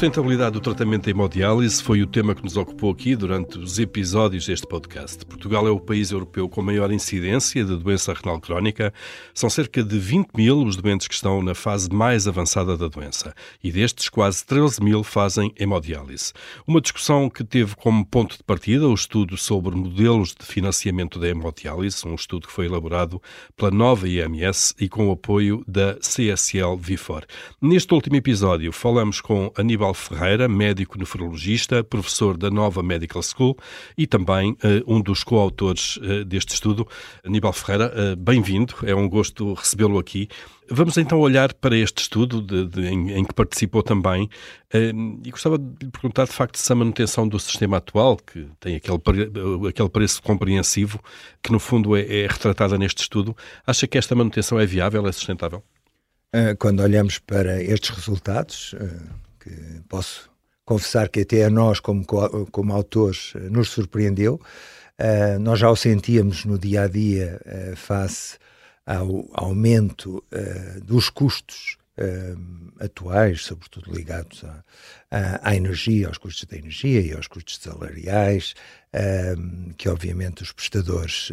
sustentabilidade do tratamento de hemodiálise foi o tema que nos ocupou aqui durante os episódios deste podcast. Portugal é o país europeu com maior incidência de doença renal crónica. São cerca de 20 mil os doentes que estão na fase mais avançada da doença e destes, quase 13 mil fazem hemodiálise. Uma discussão que teve como ponto de partida o estudo sobre modelos de financiamento da hemodiálise, um estudo que foi elaborado pela nova IMS e com o apoio da CSL Vifor. Neste último episódio, falamos com Aníbal Ferreira, médico nefrologista, professor da Nova Medical School e também uh, um dos coautores uh, deste estudo. Aníbal Ferreira, uh, bem-vindo, é um gosto recebê-lo aqui. Vamos então olhar para este estudo de, de, em, em, que participou também e gostava de lhe perguntar, de facto, se a manutenção do sistema atual, que tem aquele, aquele preço compreensivo, que no fundo é, é retratada neste estudo, acha que esta manutenção é viável, é sustentável? Quando olhamos para estes resultados, que posso confessar que até a nós, como, como autores, eh, nos surpreendeu. Uh, nós já o sentíamos no dia a dia uh, face ao aumento uh, dos custos atuais, sobretudo ligados à, à, à, energia, aos custos da energia e aos custos salariais, que obviamente os prestadores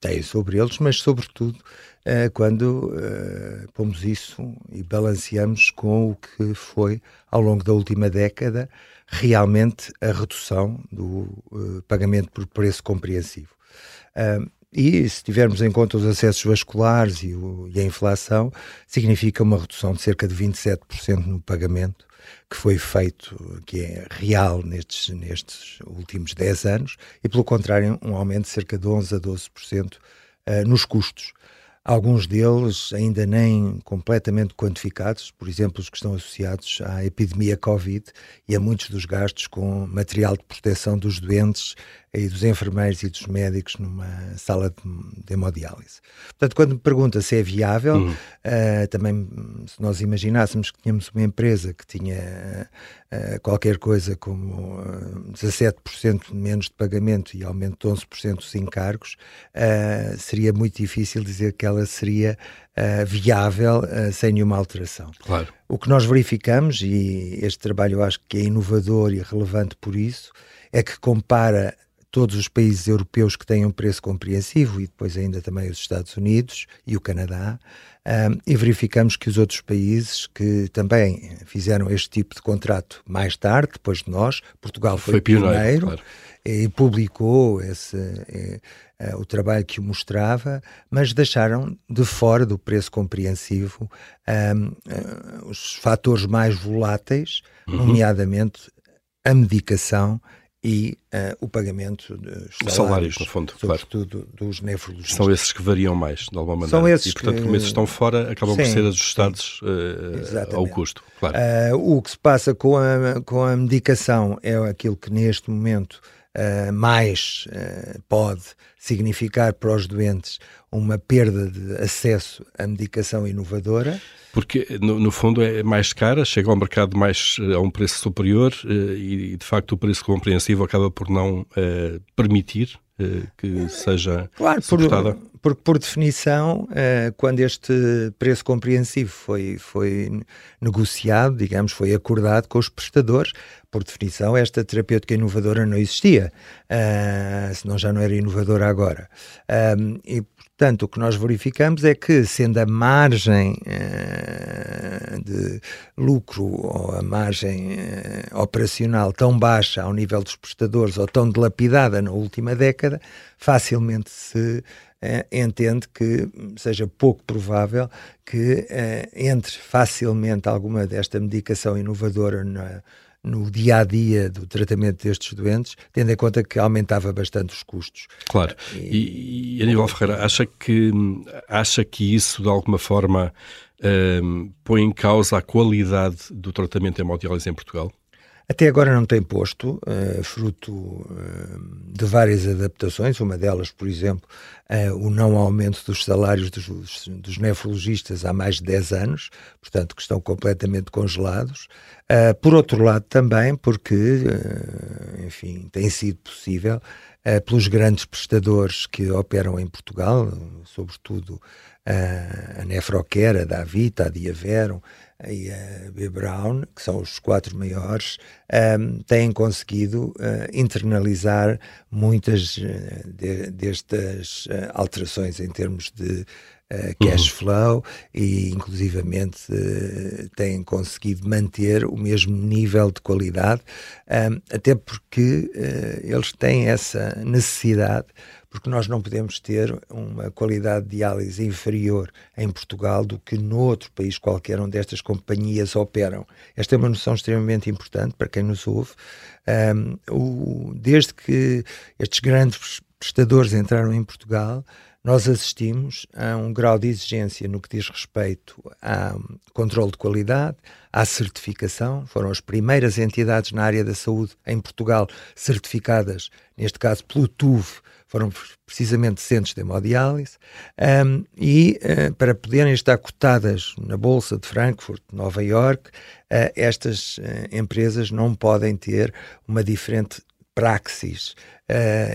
têm sobre eles, mas sobretudo uh, quando uh, pomos isso e balanceamos com o que foi, ao longo da última década, realmente a redução do uh, pagamento por preço compreensivo. E se tivermos em conta os acessos vasculares e, o, e, a inflação, significa uma redução de cerca de 27% no pagamento que foi feito, que é real nestes, nestes últimos 10 anos, e pelo contrário, um aumento de cerca de 11 a 12% uh, nos custos. Alguns deles ainda nem completamente quantificados, por exemplo, os que estão associados à epidemia Covid e a muitos dos gastos com material de proteção dos doentes e dos enfermeiros e dos médicos numa sala de, de hemodiálise. Portanto, quando me pergunta se é viável, uhum. uh, também se nós imaginássemos que tínhamos uma empresa que tinha uh, qualquer coisa como uh, 17% menos de pagamento e aumento de 11% dos encargos, seria muito difícil dizer que ela seria viável sem nenhuma alteração. Claro. O que nós verificamos, e este trabalho eu acho que é inovador e relevante por isso, é que compara todos os países europeus que têm um preço compreensivo e depois ainda também os Estados Unidos e o Canadá, um, e verificamos que os outros países que também fizeram este tipo de contrato mais tarde, depois de nós, Portugal foi, foi pioneiro, pioneiro claro. e publicou esse, e, uh, o trabalho que o mostrava, mas deixaram de fora do preço compreensivo um, uh, os fatores mais voláteis, uhum. nomeadamente a medicação e uh, o pagamento dos salários, salários no fundo, sobretudo claro. dos nefrologistas. São esses que variam mais, de alguma maneira. São esses e, portanto, que... como esses estão fora, acabam sim, por ser ajustados uh, ao custo. Claro. Uh, o que se passa com a, com a medicação é aquilo que neste momento uh, mais uh, pode significar para os doentes uma perda de acesso à medicação inovadora. Porque, no, no, fundo, é mais cara, chega ao mercado mais eh, a um preço superior e, de facto, o preço compreensivo acaba por não permitir que seja claro, suportada. Por, porque, por definição, quando este preço compreensivo foi, foi negociado, digamos, foi acordado com os prestadores, por definição, esta terapêutica inovadora não existia, uh, senão já não era inovadora agora. E, portanto, o que nós verificamos é que, sendo a margem uh, de lucro ou a margem operacional tão baixa ao nível dos prestadores ou tão dilapidada na última década, facilmente se entende que seja pouco provável que entre facilmente alguma desta medicação inovadora na no dia a dia do tratamento destes doentes, tendo em conta que aumentava bastante os custos. Claro. E, e Aníbal Ferreira, acha que, acha que isso de alguma forma um, põe em causa a qualidade do tratamento hemodiálise em Portugal? Até agora não tem posto, uh, fruto uh, de várias adaptações, uma delas, por exemplo, uh, o não aumento dos salários dos, dos, nefrologistas há mais de 10 anos, portanto, que estão completamente congelados. por outro lado, também porque, enfim, tem sido possível uh, pelos grandes prestadores que operam em Portugal, sobretudo a Nefrocare, a Davita, a Diaveron e a B. Brown, que são os quatro maiores, um, têm conseguido uh, internalizar muitas uh, de, destas alterações em termos de cash uhum. flow e inclusivamente têm conseguido manter o mesmo nível de qualidade, um, até porque eles têm essa necessidade porque nós não podemos ter uma qualidade de diálise inferior em Portugal do que noutro país qualquer onde estas companhias operam. Esta é uma noção extremamente importante para quem nos ouve. Um, o, desde que estes grandes prestadores entraram em Portugal, nós assistimos a um grau de exigência no que diz respeito ao controle de qualidade, à certificação. Foram as primeiras entidades na área da saúde em Portugal certificadas, neste caso pelo TUV, foram precisamente centros de hemodiálise, um, e uh, para poderem estar cotadas na Bolsa de Frankfurt, Nova York, uh, estas uh, empresas não podem ter uma diferente praxis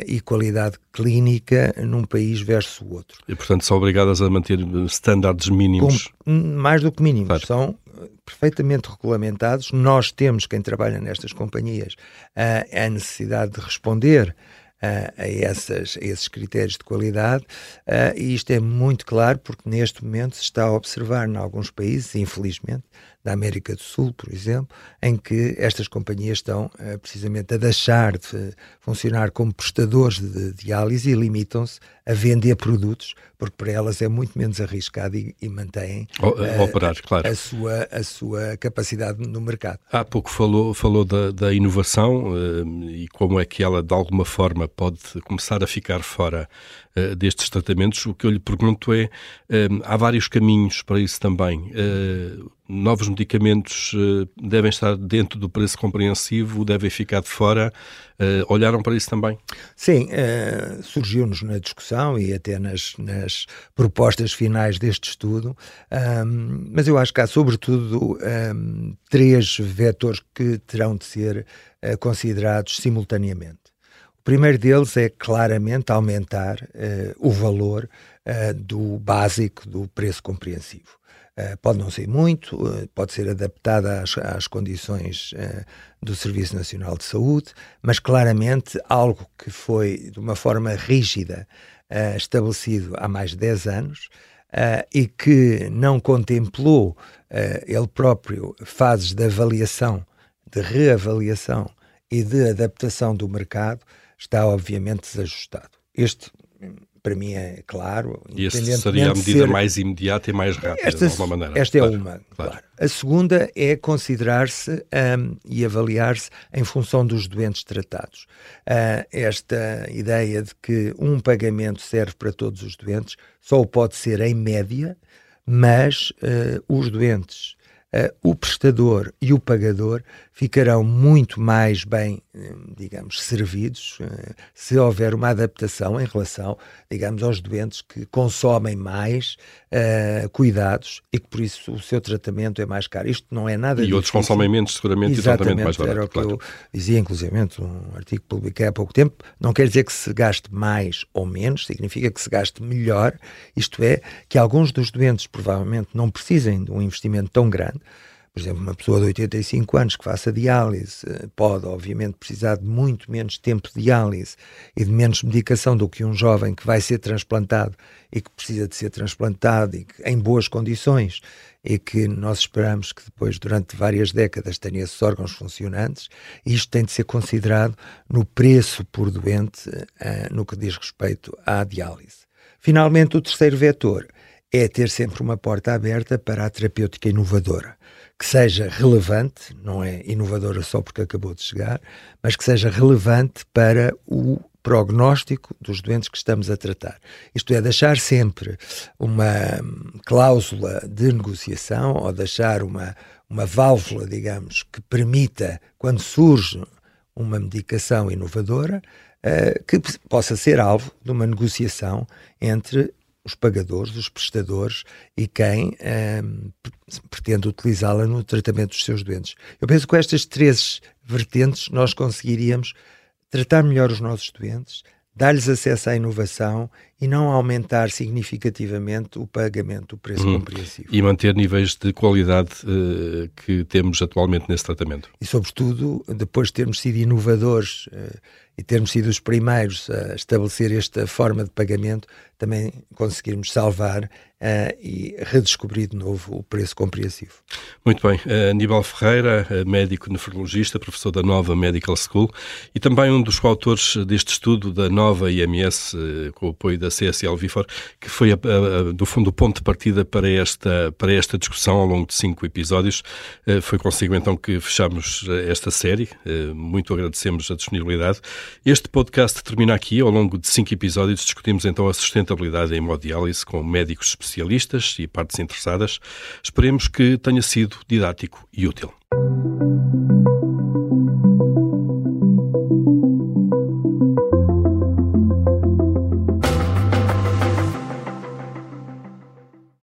e qualidade clínica num país versus o outro. E, portanto, são obrigadas a manter estándares mínimos. Com, mais do que mínimos. Claro. São perfeitamente regulamentados. Nós temos, quem trabalha nestas companhias, a necessidade de responder a, essas, a esses critérios de qualidade, uh, e isto é muito claro porque neste momento se está a observar em alguns países, infelizmente, da América do Sul, por exemplo, em que estas companhias estão uh, precisamente a deixar de funcionar como prestadores de diálise e limitam-se a vender produtos, porque para elas é muito menos arriscado e, e mantêm uh, operar, claro. a, sua, a sua capacidade no mercado. Há pouco falou, falou da, da inovação uh, e como é que ela, de alguma forma, pode começar a ficar fora uh, destes tratamentos. O que eu lhe pergunto é: há vários caminhos para isso também. novos medicamentos devem estar dentro do preço compreensivo, devem ficar de fora. olharam para isso também? Sim, surgiu-nos na discussão e até nas, nas propostas finais deste estudo, um, mas eu acho que há sobretudo um, três vetores que terão de ser considerados simultaneamente. O primeiro deles é claramente aumentar uh, o valor uh, do básico do preço compreensivo. Uh, pode não ser muito, pode ser adaptada às, às condições do Serviço Nacional de Saúde, mas claramente algo que foi de uma forma rígida estabelecido há mais de 10 anos e que não contemplou ele próprio fases de avaliação, de reavaliação e de adaptação do mercado, está obviamente desajustado. Este para mim é claro. E essa seria a medida ser... mais imediata e mais rápida, esta, de alguma maneira. Esta é claro, uma, claro. claro. A segunda é considerar-se um, e avaliar-se em função dos doentes tratados. Uh, esta ideia de que um pagamento serve para todos os doentes só pode ser em média, mas uh, os doentes uh, o prestador e o pagador ficarão muito mais bem, eh, digamos, servidos uh, se houver uma adaptação em relação, digamos, aos doentes que consomem mais uh, cuidados e que por isso o seu tratamento é mais caro. Isto não é nada E difícil. outros consomem menos, seguramente, Exatamente, e tratamento mais barato. Era o que claro. eu dizia, inclusive, um artigo que publiquei há pouco tempo, não quer dizer que se gaste mais ou menos, significa que se gaste melhor, isto é, que alguns dos doentes provavelmente não precisem de um investimento tão grande, por exemplo, uma pessoa de 85 anos que faça diálise eh, pode, obviamente, precisar de muito menos tempo de diálise e de menos medicação do que um jovem que vai ser transplantado e que precisa de ser transplantado e que, em boas condições e que nós esperamos que depois, durante várias décadas, tenha esses órgãos funcionantes. Isto tem de ser considerado no preço por doente uh, no que diz respeito à diálise. Finalmente, o terceiro vetor é ter sempre uma porta aberta para a terapêutica inovadora que seja relevante, não é inovadora só porque acabou de chegar, mas que seja relevante para o prognóstico dos doentes que estamos a tratar. Isto é, deixar sempre uma cláusula de negociação ou deixar uma, uma válvula, digamos, que permita, quando surge uma medicação inovadora, uh, que possa ser alvo de uma negociação entre os pagadores, os prestadores e quem um, pretende utilizá-la no tratamento dos seus doentes. Eu penso que com estas três vertentes nós conseguiríamos tratar melhor os nossos doentes, dar-lhes acesso à inovação e não aumentar significativamente o pagamento, o preço hum. compreensivo. E manter níveis de qualidade uh, que temos atualmente nesse tratamento. E, sobretudo, depois de termos sido inovadores uh, e termos sido os primeiros a estabelecer esta forma de pagamento, também conseguirmos salvar uh, e redescobrir de novo o preço compreensivo. Muito bem. Aníbal Ferreira, médico nefrologista, professor da Nova Medical School e também um dos coautores deste estudo da Nova IMS, com o apoio da CSL Vifor, que foi, a, a, do fundo, o ponto de partida para esta, para esta discussão ao longo de cinco episódios. Uh, foi consigo então que fechamos esta série. muito agradecemos a disponibilidade. Este podcast termina aqui. Ao longo de cinco episódios discutimos então a sustentabilidade em hemodiálise com médicos especialistas e partes interessadas. Esperemos que tenha sido didático e útil.